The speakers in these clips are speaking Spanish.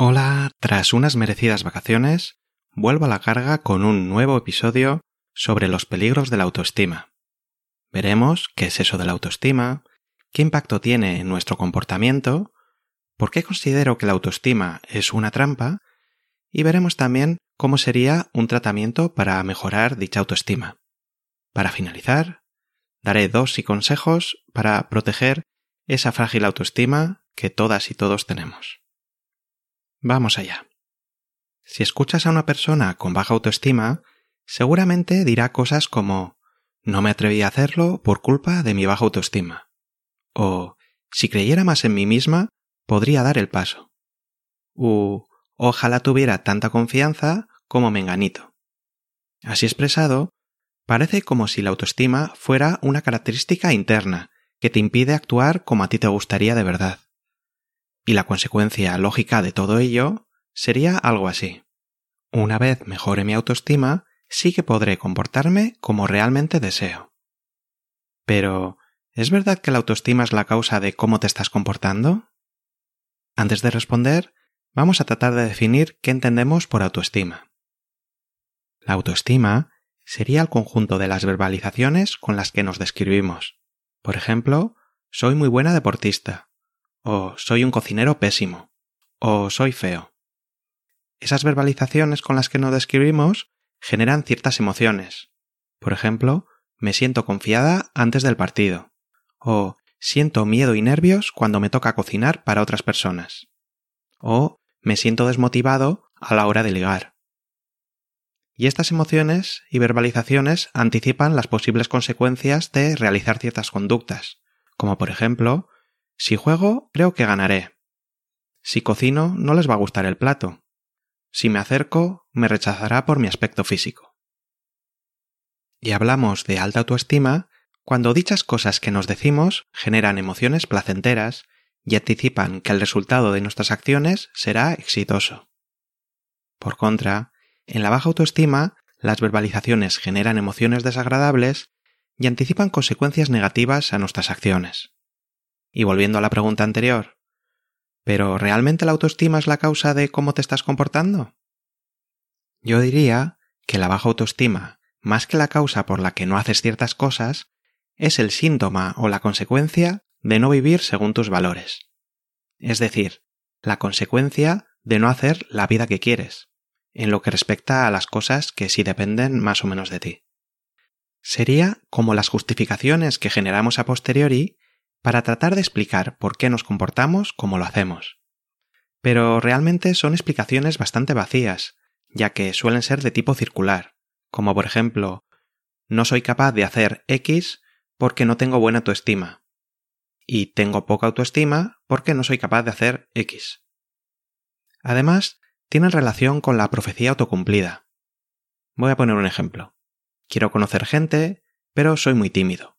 Hola, tras unas merecidas vacaciones, vuelvo a la carga con un nuevo episodio sobre los peligros de la autoestima. Veremos qué es eso de la autoestima, qué impacto tiene en nuestro comportamiento, por qué considero que la autoestima es una trampa, y veremos también cómo sería un tratamiento para mejorar dicha autoestima. Para finalizar, daré dos y consejos para proteger esa frágil autoestima que todas y todos tenemos. Vamos allá. Si escuchas a una persona con baja autoestima, seguramente dirá cosas como no me atreví a hacerlo por culpa de mi baja autoestima. O si creyera más en mí misma, podría dar el paso. U ojalá tuviera tanta confianza como Menganito. Así expresado, parece como si la autoestima fuera una característica interna que te impide actuar como a ti te gustaría de verdad. Y la consecuencia lógica de todo ello sería algo así. Una vez mejore mi autoestima, sí que podré comportarme como realmente deseo. Pero, ¿es verdad que la autoestima es la causa de cómo te estás comportando? Antes de responder, vamos a tratar de definir qué entendemos por autoestima. La autoestima sería el conjunto de las verbalizaciones con las que nos describimos. Por ejemplo, soy muy buena deportista, o soy un cocinero pésimo, o soy feo. Esas verbalizaciones con las que nos describimos generan ciertas emociones. Por ejemplo, me siento confiada antes del partido. O siento miedo y nervios cuando me toca cocinar para otras personas. O me siento desmotivado a la hora de ligar. Y estas emociones y verbalizaciones anticipan las posibles consecuencias de realizar ciertas conductas, como por ejemplo, si juego, creo que ganaré. Si cocino, no les va a gustar el plato. Si me acerco, me rechazará por mi aspecto físico. Y hablamos de alta autoestima cuando dichas cosas que nos decimos generan emociones placenteras y anticipan que el resultado de nuestras acciones será exitoso. Por contra, en la baja autoestima, las verbalizaciones generan emociones desagradables y anticipan consecuencias negativas a nuestras acciones. Y volviendo a la pregunta anterior, ¿Pero realmente la autoestima es la causa de cómo te estás comportando? Yo diría que la baja autoestima, más que la causa por la que no haces ciertas cosas, es el síntoma o la consecuencia de no vivir según tus valores. Es decir, la consecuencia de no hacer la vida que quieres, en lo que respecta a las cosas que sí dependen más o menos de ti. Sería como las justificaciones que generamos a posteriori para tratar de explicar por qué nos comportamos como lo hacemos. Pero realmente son explicaciones bastante vacías, ya que suelen ser de tipo circular, como por ejemplo, no soy capaz de hacer X porque no tengo buena autoestima, y tengo poca autoestima porque no soy capaz de hacer X. Además, tienen relación con la profecía autocumplida. Voy a poner un ejemplo. Quiero conocer gente, pero soy muy tímido.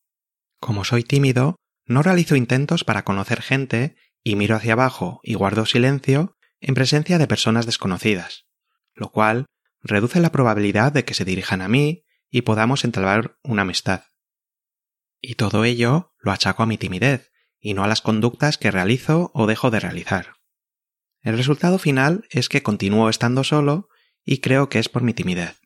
Como soy tímido, no realizo intentos para conocer gente y miro hacia abajo y guardo silencio en presencia de personas desconocidas, lo cual reduce la probabilidad de que se dirijan a mí y podamos entablar una amistad. Y todo ello lo achaco a mi timidez y no a las conductas que realizo o dejo de realizar. El resultado final es que continúo estando solo y creo que es por mi timidez.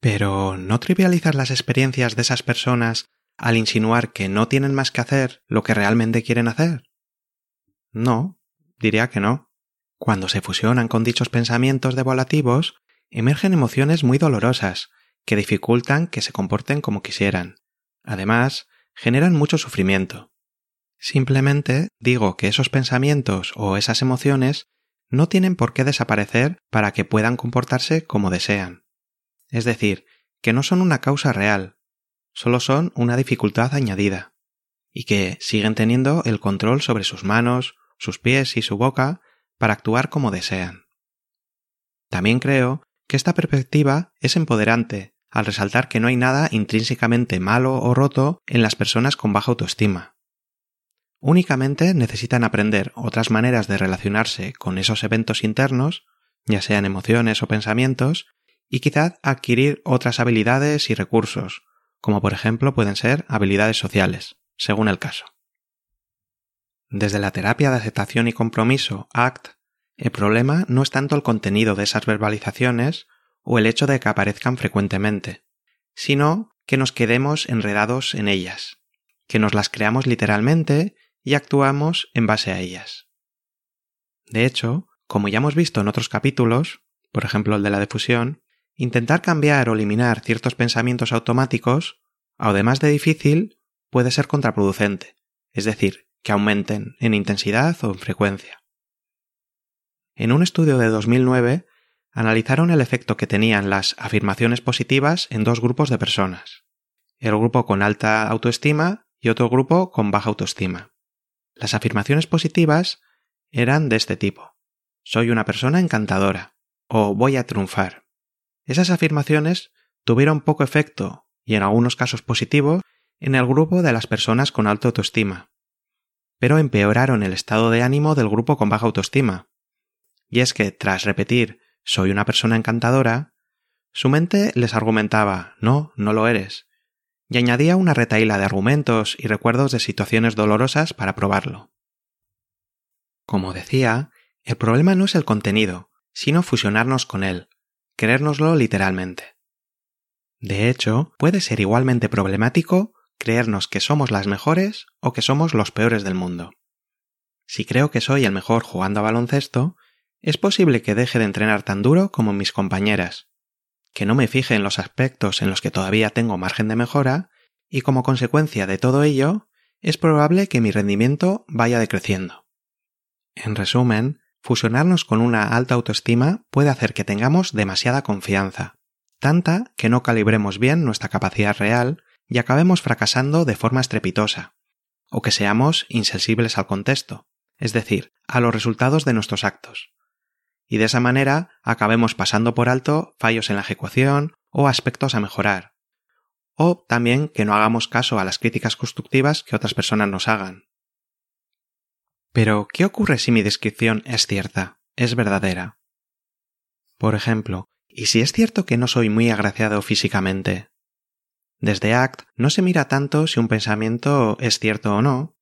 Pero no trivializar las experiencias de esas personas al insinuar que no tienen más que hacer lo que realmente quieren hacer? No, diría que no. Cuando se fusionan con dichos pensamientos devolativos, emergen emociones muy dolorosas que dificultan que se comporten como quisieran. Además, generan mucho sufrimiento. Simplemente digo que esos pensamientos o esas emociones no tienen por qué desaparecer para que puedan comportarse como desean. es decir, que no son una causa real, solo son una dificultad añadida, y que siguen teniendo el control sobre sus manos, sus pies y su boca para actuar como desean. También creo que esta perspectiva es empoderante al resaltar que no hay nada intrínsecamente malo o roto en las personas con baja autoestima. Únicamente necesitan aprender otras maneras de relacionarse con esos eventos internos, ya sean emociones o pensamientos, y quizás adquirir otras habilidades y recursos, como por ejemplo pueden ser habilidades sociales, según el caso. Desde la terapia de aceptación y compromiso, ACT, el problema no es tanto el contenido de esas verbalizaciones o el hecho de que aparezcan frecuentemente, sino que nos quedemos enredados en ellas, que nos las creamos literalmente y actuamos en base a ellas. De hecho, como ya hemos visto en otros capítulos, por ejemplo el de la difusión, intentar cambiar o eliminar ciertos pensamientos automáticos, además de difícil, puede ser contraproducente, es decir, que aumenten en intensidad o en frecuencia. En un estudio de 2009 analizaron el efecto que tenían las afirmaciones positivas en dos grupos de personas, el grupo con alta autoestima y otro grupo con baja autoestima. Las afirmaciones positivas eran de este tipo. Soy una persona encantadora o voy a triunfar. Esas afirmaciones tuvieron poco efecto y en algunos casos positivos en el grupo de las personas con alta autoestima, pero empeoraron el estado de ánimo del grupo con baja autoestima, y es que, tras repetir soy una persona encantadora, su mente les argumentaba no, no lo eres, y añadía una retaíla de argumentos y recuerdos de situaciones dolorosas para probarlo. Como decía, el problema no es el contenido, sino fusionarnos con él, creérnoslo literalmente. De hecho, puede ser igualmente problemático creernos que somos las mejores o que somos los peores del mundo. Si creo que soy el mejor jugando a baloncesto, es posible que deje de entrenar tan duro como mis compañeras, que no me fije en los aspectos en los que todavía tengo margen de mejora, y como consecuencia de todo ello, es probable que mi rendimiento vaya decreciendo. En resumen, fusionarnos con una alta autoestima puede hacer que tengamos demasiada confianza, tanta que no calibremos bien nuestra capacidad real y acabemos fracasando de forma estrepitosa, o que seamos insensibles al contexto, es decir, a los resultados de nuestros actos, y de esa manera acabemos pasando por alto fallos en la ejecución o aspectos a mejorar. O también que no hagamos caso a las críticas constructivas que otras personas nos hagan. Pero, ¿qué ocurre si mi descripción es cierta, es verdadera? Por ejemplo, ¿y si es cierto que no soy muy agraciado físicamente? Desde ACT no se mira tanto si un pensamiento es cierto o no,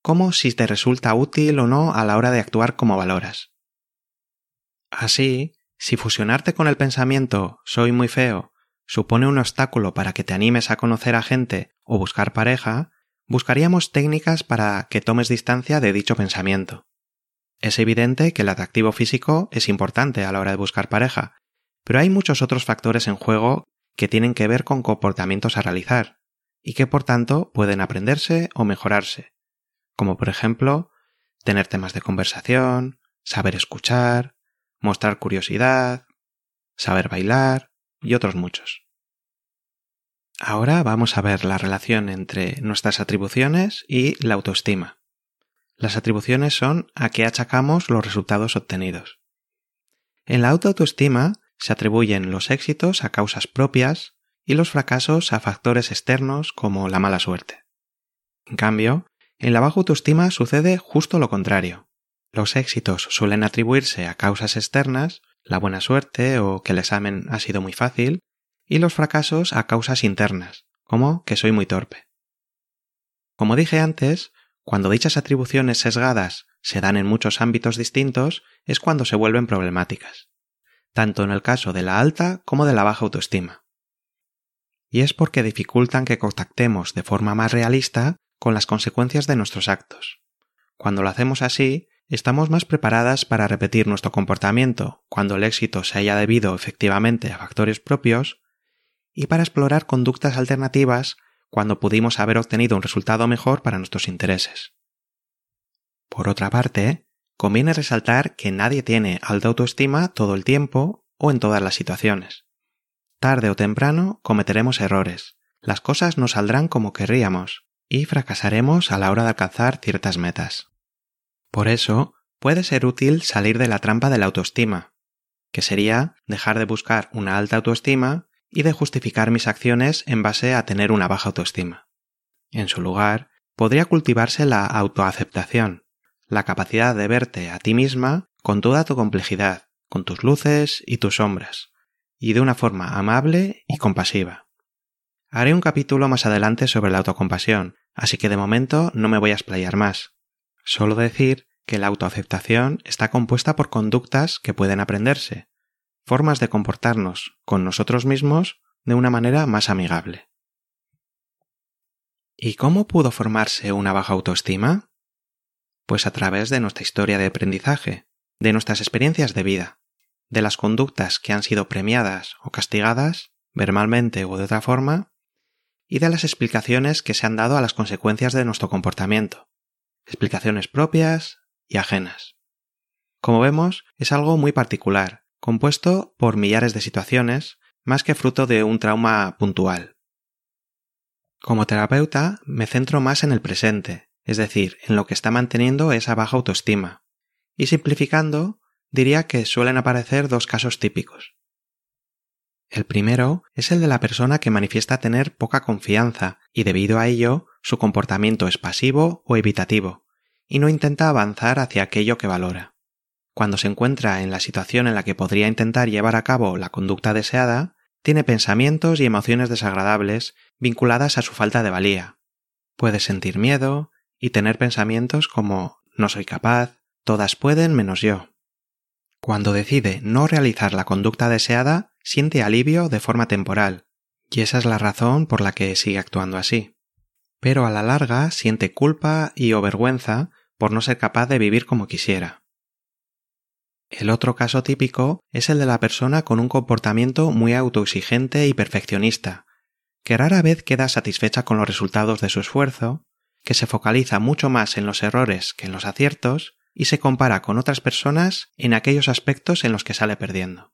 como si te resulta útil o no a la hora de actuar como valoras. Así, si fusionarte con el pensamiento soy muy feo supone un obstáculo para que te animes a conocer a gente o buscar pareja, buscaríamos técnicas para que tomes distancia de dicho pensamiento. Es evidente que el atractivo físico es importante a la hora de buscar pareja, pero hay muchos otros factores en juego que tienen que ver con comportamientos a realizar, y que por tanto pueden aprenderse o mejorarse, como por ejemplo tener temas de conversación, saber escuchar, mostrar curiosidad, saber bailar y otros muchos. Ahora vamos a ver la relación entre nuestras atribuciones y la autoestima. Las atribuciones son a qué achacamos los resultados obtenidos. En la autoestima se atribuyen los éxitos a causas propias y los fracasos a factores externos como la mala suerte. En cambio, en la baja autoestima sucede justo lo contrario. Los éxitos suelen atribuirse a causas externas, la buena suerte o que el examen ha sido muy fácil, y los fracasos a causas internas, como que soy muy torpe. Como dije antes, cuando dichas atribuciones sesgadas se dan en muchos ámbitos distintos, es cuando se vuelven problemáticas, tanto en el caso de la alta como de la baja autoestima. Y es porque dificultan que contactemos de forma más realista con las consecuencias de nuestros actos. Cuando lo hacemos así, estamos más preparadas para repetir nuestro comportamiento cuando el éxito se haya debido efectivamente a factores propios y para explorar conductas alternativas cuando pudimos haber obtenido un resultado mejor para nuestros intereses. Por otra parte, conviene resaltar que nadie tiene alta autoestima todo el tiempo o en todas las situaciones. tarde o temprano cometeremos errores, las cosas no saldrán como querríamos y fracasaremos a la hora de alcanzar ciertas metas. Por eso, puede ser útil salir de la trampa de la autoestima, que sería dejar de buscar una alta autoestima y de justificar mis acciones en base a tener una baja autoestima. En su lugar, podría cultivarse la autoaceptación, la capacidad de verte a ti misma con toda tu complejidad, con tus luces y tus sombras, y de una forma amable y compasiva. Haré un capítulo más adelante sobre la autocompasión, así que de momento no me voy a explayar más. Solo decir que la autoaceptación está compuesta por conductas que pueden aprenderse, formas de comportarnos con nosotros mismos de una manera más amigable. ¿Y cómo pudo formarse una baja autoestima? Pues a través de nuestra historia de aprendizaje, de nuestras experiencias de vida, de las conductas que han sido premiadas o castigadas, verbalmente o de otra forma, y de las explicaciones que se han dado a las consecuencias de nuestro comportamiento, explicaciones propias y ajenas. Como vemos, es algo muy particular, compuesto por millares de situaciones, más que fruto de un trauma puntual. Como terapeuta, me centro más en el presente, es decir, en lo que está manteniendo esa baja autoestima. Y simplificando, diría que suelen aparecer dos casos típicos. El primero es el de la persona que manifiesta tener poca confianza y debido a ello su comportamiento es pasivo o evitativo, y no intenta avanzar hacia aquello que valora. Cuando se encuentra en la situación en la que podría intentar llevar a cabo la conducta deseada, tiene pensamientos y emociones desagradables vinculadas a su falta de valía. Puede sentir miedo y tener pensamientos como no soy capaz, todas pueden menos yo. Cuando decide no realizar la conducta deseada, siente alivio de forma temporal, y esa es la razón por la que sigue actuando así. Pero a la larga siente culpa y o vergüenza por no ser capaz de vivir como quisiera. El otro caso típico es el de la persona con un comportamiento muy autoexigente y perfeccionista, que rara vez queda satisfecha con los resultados de su esfuerzo, que se focaliza mucho más en los errores que en los aciertos y se compara con otras personas en aquellos aspectos en los que sale perdiendo.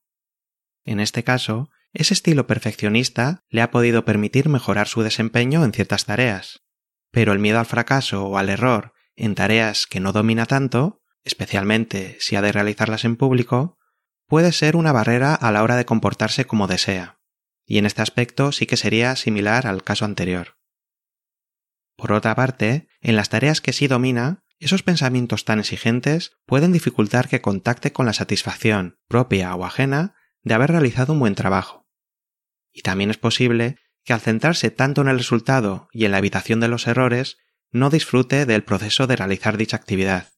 En este caso, ese estilo perfeccionista le ha podido permitir mejorar su desempeño en ciertas tareas, pero el miedo al fracaso o al error en tareas que no domina tanto especialmente si ha de realizarlas en público, puede ser una barrera a la hora de comportarse como desea, y en este aspecto sí que sería similar al caso anterior. Por otra parte, en las tareas que sí domina, esos pensamientos tan exigentes pueden dificultar que contacte con la satisfacción, propia o ajena, de haber realizado un buen trabajo. Y también es posible que al centrarse tanto en el resultado y en la evitación de los errores, no disfrute del proceso de realizar dicha actividad.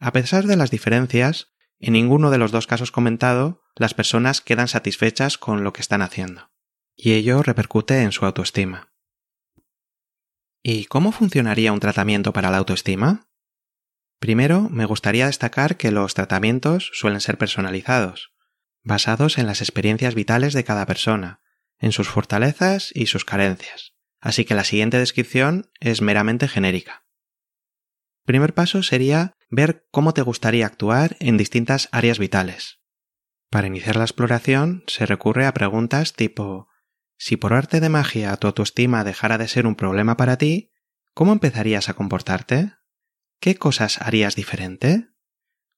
A pesar de las diferencias, en ninguno de los dos casos comentado, las personas quedan satisfechas con lo que están haciendo, y ello repercute en su autoestima. ¿Y cómo funcionaría un tratamiento para la autoestima? Primero, me gustaría destacar que los tratamientos suelen ser personalizados, basados en las experiencias vitales de cada persona, en sus fortalezas y sus carencias, así que la siguiente descripción es meramente genérica. Primer paso sería ver cómo te gustaría actuar en distintas áreas vitales. Para iniciar la exploración se recurre a preguntas tipo si por arte de magia tu autoestima dejara de ser un problema para ti, ¿cómo empezarías a comportarte? ¿Qué cosas harías diferente?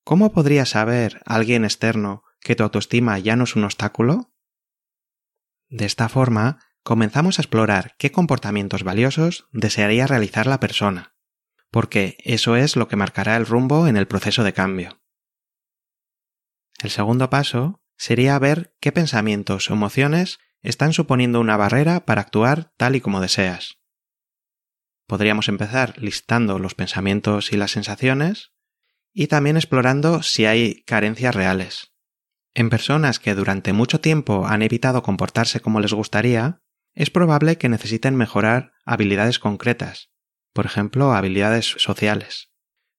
¿Cómo podría saber alguien externo que tu autoestima ya no es un obstáculo? De esta forma, comenzamos a explorar qué comportamientos valiosos desearía realizar la persona porque eso es lo que marcará el rumbo en el proceso de cambio. El segundo paso sería ver qué pensamientos o emociones están suponiendo una barrera para actuar tal y como deseas. Podríamos empezar listando los pensamientos y las sensaciones y también explorando si hay carencias reales. En personas que durante mucho tiempo han evitado comportarse como les gustaría, es probable que necesiten mejorar habilidades concretas, por ejemplo, habilidades sociales.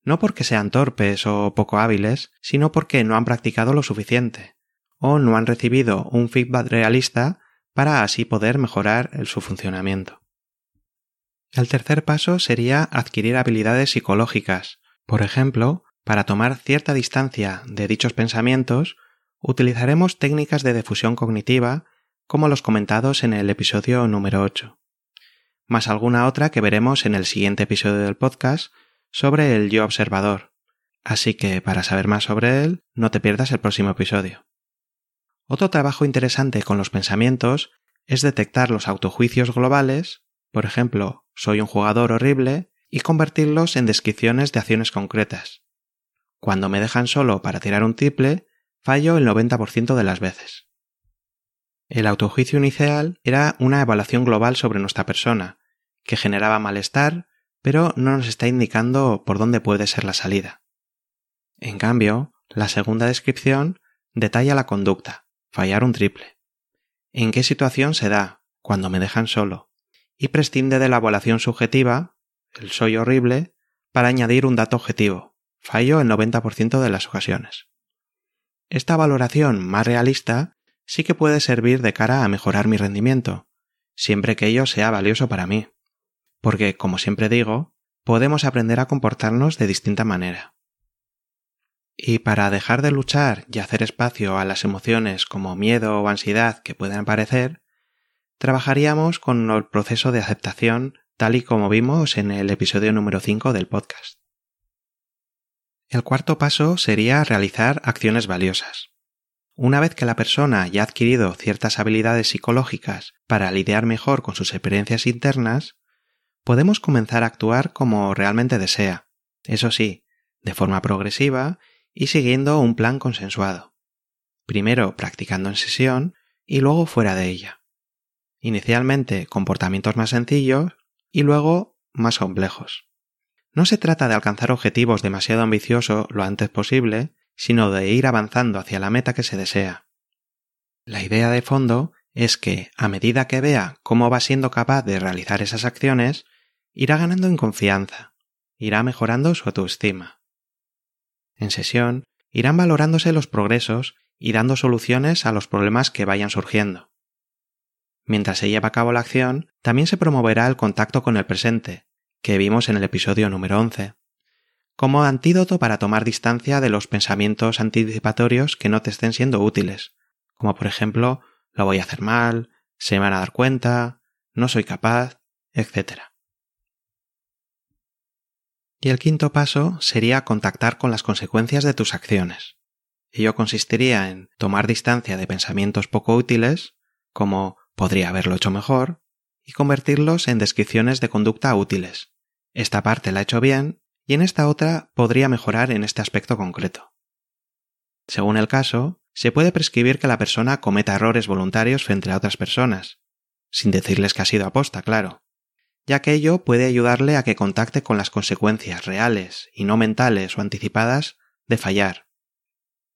No porque sean torpes o poco hábiles, sino porque no han practicado lo suficiente, o no han recibido un feedback realista para así poder mejorar su funcionamiento. El tercer paso sería adquirir habilidades psicológicas. Por ejemplo, para tomar cierta distancia de dichos pensamientos, utilizaremos técnicas de difusión cognitiva como los comentados en el episodio número 8, más alguna otra que veremos en el siguiente episodio del podcast sobre el yo observador. Así que para saber más sobre él, no te pierdas el próximo episodio. Otro trabajo interesante con los pensamientos es detectar los autojuicios globales, por ejemplo, soy un jugador horrible, y convertirlos en descripciones de acciones concretas. Cuando me dejan solo para tirar un triple, fallo el 90% de las veces. El autojuicio inicial era una evaluación global sobre nuestra persona, que generaba malestar, pero no nos está indicando por dónde puede ser la salida. En cambio, la segunda descripción detalla la conducta, fallar un triple. ¿En qué situación se da? Cuando me dejan solo. Y prescinde de la evaluación subjetiva, el soy horrible, para añadir un dato objetivo, fallo el 90% de las ocasiones. Esta valoración más realista sí que puede servir de cara a mejorar mi rendimiento, siempre que ello sea valioso para mí. Porque, como siempre digo, podemos aprender a comportarnos de distinta manera. Y para dejar de luchar y hacer espacio a las emociones como miedo o ansiedad que puedan aparecer, trabajaríamos con el proceso de aceptación tal y como vimos en el episodio número 5 del podcast. El cuarto paso sería realizar acciones valiosas. Una vez que la persona ya ha adquirido ciertas habilidades psicológicas para lidiar mejor con sus experiencias internas, podemos comenzar a actuar como realmente desea, eso sí, de forma progresiva y siguiendo un plan consensuado. Primero practicando en sesión y luego fuera de ella. Inicialmente comportamientos más sencillos y luego más complejos. No se trata de alcanzar objetivos demasiado ambiciosos lo antes posible, sino de ir avanzando hacia la meta que se desea. La idea de fondo es que, a medida que vea cómo va siendo capaz de realizar esas acciones, irá ganando en confianza, irá mejorando su autoestima. En sesión, irán valorándose los progresos y dando soluciones a los problemas que vayan surgiendo. Mientras se lleva a cabo la acción, también se promoverá el contacto con el presente, que vimos en el episodio número 11 como antídoto para tomar distancia de los pensamientos anticipatorios que no te estén siendo útiles, como por ejemplo lo voy a hacer mal, se me van a dar cuenta, no soy capaz, etc. Y el quinto paso sería contactar con las consecuencias de tus acciones. Ello consistiría en tomar distancia de pensamientos poco útiles, como podría haberlo hecho mejor, y convertirlos en descripciones de conducta útiles. Esta parte la he hecho bien y en esta otra podría mejorar en este aspecto concreto. Según el caso, se puede prescribir que la persona cometa errores voluntarios frente a otras personas, sin decirles que ha sido aposta, claro, ya que ello puede ayudarle a que contacte con las consecuencias reales y no mentales o anticipadas de fallar.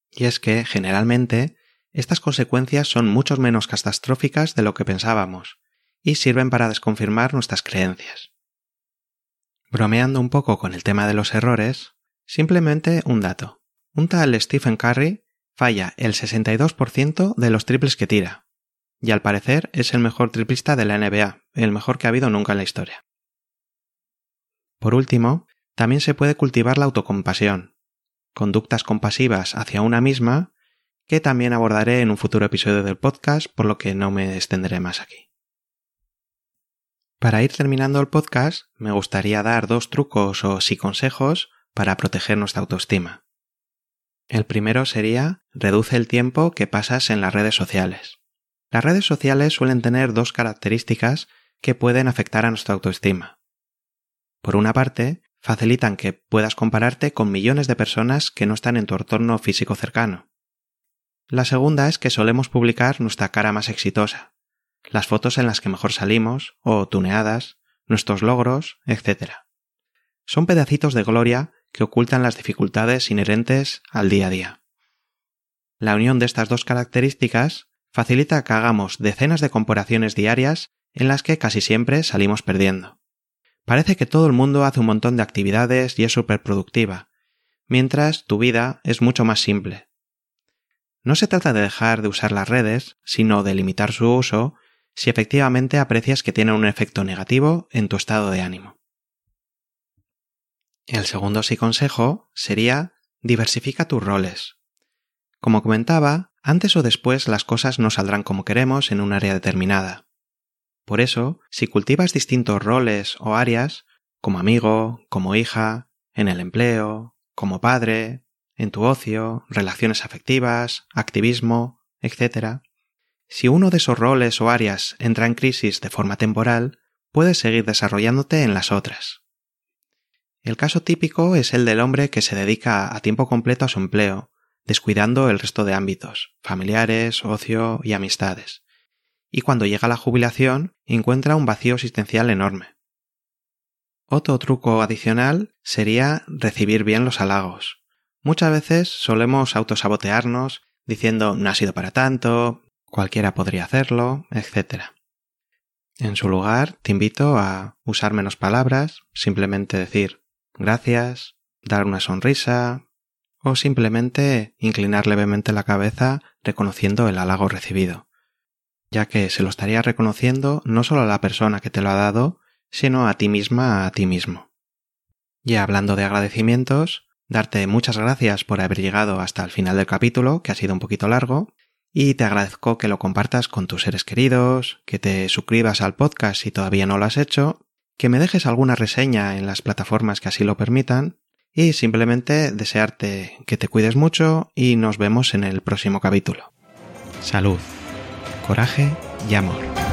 Y es que, generalmente, estas consecuencias son mucho menos catastróficas de lo que pensábamos, y sirven para desconfirmar nuestras creencias. Bromeando un poco con el tema de los errores, simplemente un dato. Un tal Stephen Curry falla el 62% de los triples que tira, y al parecer es el mejor triplista de la NBA, el mejor que ha habido nunca en la historia. Por último, también se puede cultivar la autocompasión, conductas compasivas hacia una misma, que también abordaré en un futuro episodio del podcast, por lo que no me extenderé más aquí. Para ir terminando el podcast, me gustaría dar dos trucos o sí consejos para proteger nuestra autoestima. El primero sería reduce el tiempo que pasas en las redes sociales. Las redes sociales suelen tener dos características que pueden afectar a nuestra autoestima. Por una parte, facilitan que puedas compararte con millones de personas que no están en tu entorno físico cercano. La segunda es que solemos publicar nuestra cara más exitosa, las fotos en las que mejor salimos, o tuneadas, nuestros logros, etc. Son pedacitos de gloria que ocultan las dificultades inherentes al día a día. La unión de estas dos características facilita que hagamos decenas de comparaciones diarias en las que casi siempre salimos perdiendo. Parece que todo el mundo hace un montón de actividades y es súper productiva, mientras tu vida es mucho más simple. No se trata de dejar de usar las redes, sino de limitar su uso si efectivamente aprecias que tienen un efecto negativo en tu estado de ánimo. El segundo sí consejo sería diversifica tus roles. Como comentaba, antes o después las cosas no saldrán como queremos en un área determinada. Por eso, si cultivas distintos roles o áreas, como amigo, como hija, en el empleo, como padre, en tu ocio, relaciones afectivas, activismo, etc., si uno de esos roles o áreas entra en crisis de forma temporal, puedes seguir desarrollándote en las otras. El caso típico es el del hombre que se dedica a tiempo completo a su empleo, descuidando el resto de ámbitos, familiares, ocio y amistades. Y cuando llega la jubilación, encuentra un vacío existencial enorme. Otro truco adicional sería recibir bien los halagos. Muchas veces solemos autosabotearnos diciendo no ha sido para tanto, cualquiera podría hacerlo, etc. En su lugar, te invito a usar menos palabras, simplemente decir gracias, dar una sonrisa o simplemente inclinar levemente la cabeza reconociendo el halago recibido, ya que se lo estaría reconociendo no solo a la persona que te lo ha dado, sino a ti misma, a ti mismo. Y hablando de agradecimientos, darte muchas gracias por haber llegado hasta el final del capítulo, que ha sido un poquito largo, y te agradezco que lo compartas con tus seres queridos, que te suscribas al podcast si todavía no lo has hecho, que me dejes alguna reseña en las plataformas que así lo permitan, y simplemente desearte que te cuides mucho y nos vemos en el próximo capítulo. Salud, coraje y amor.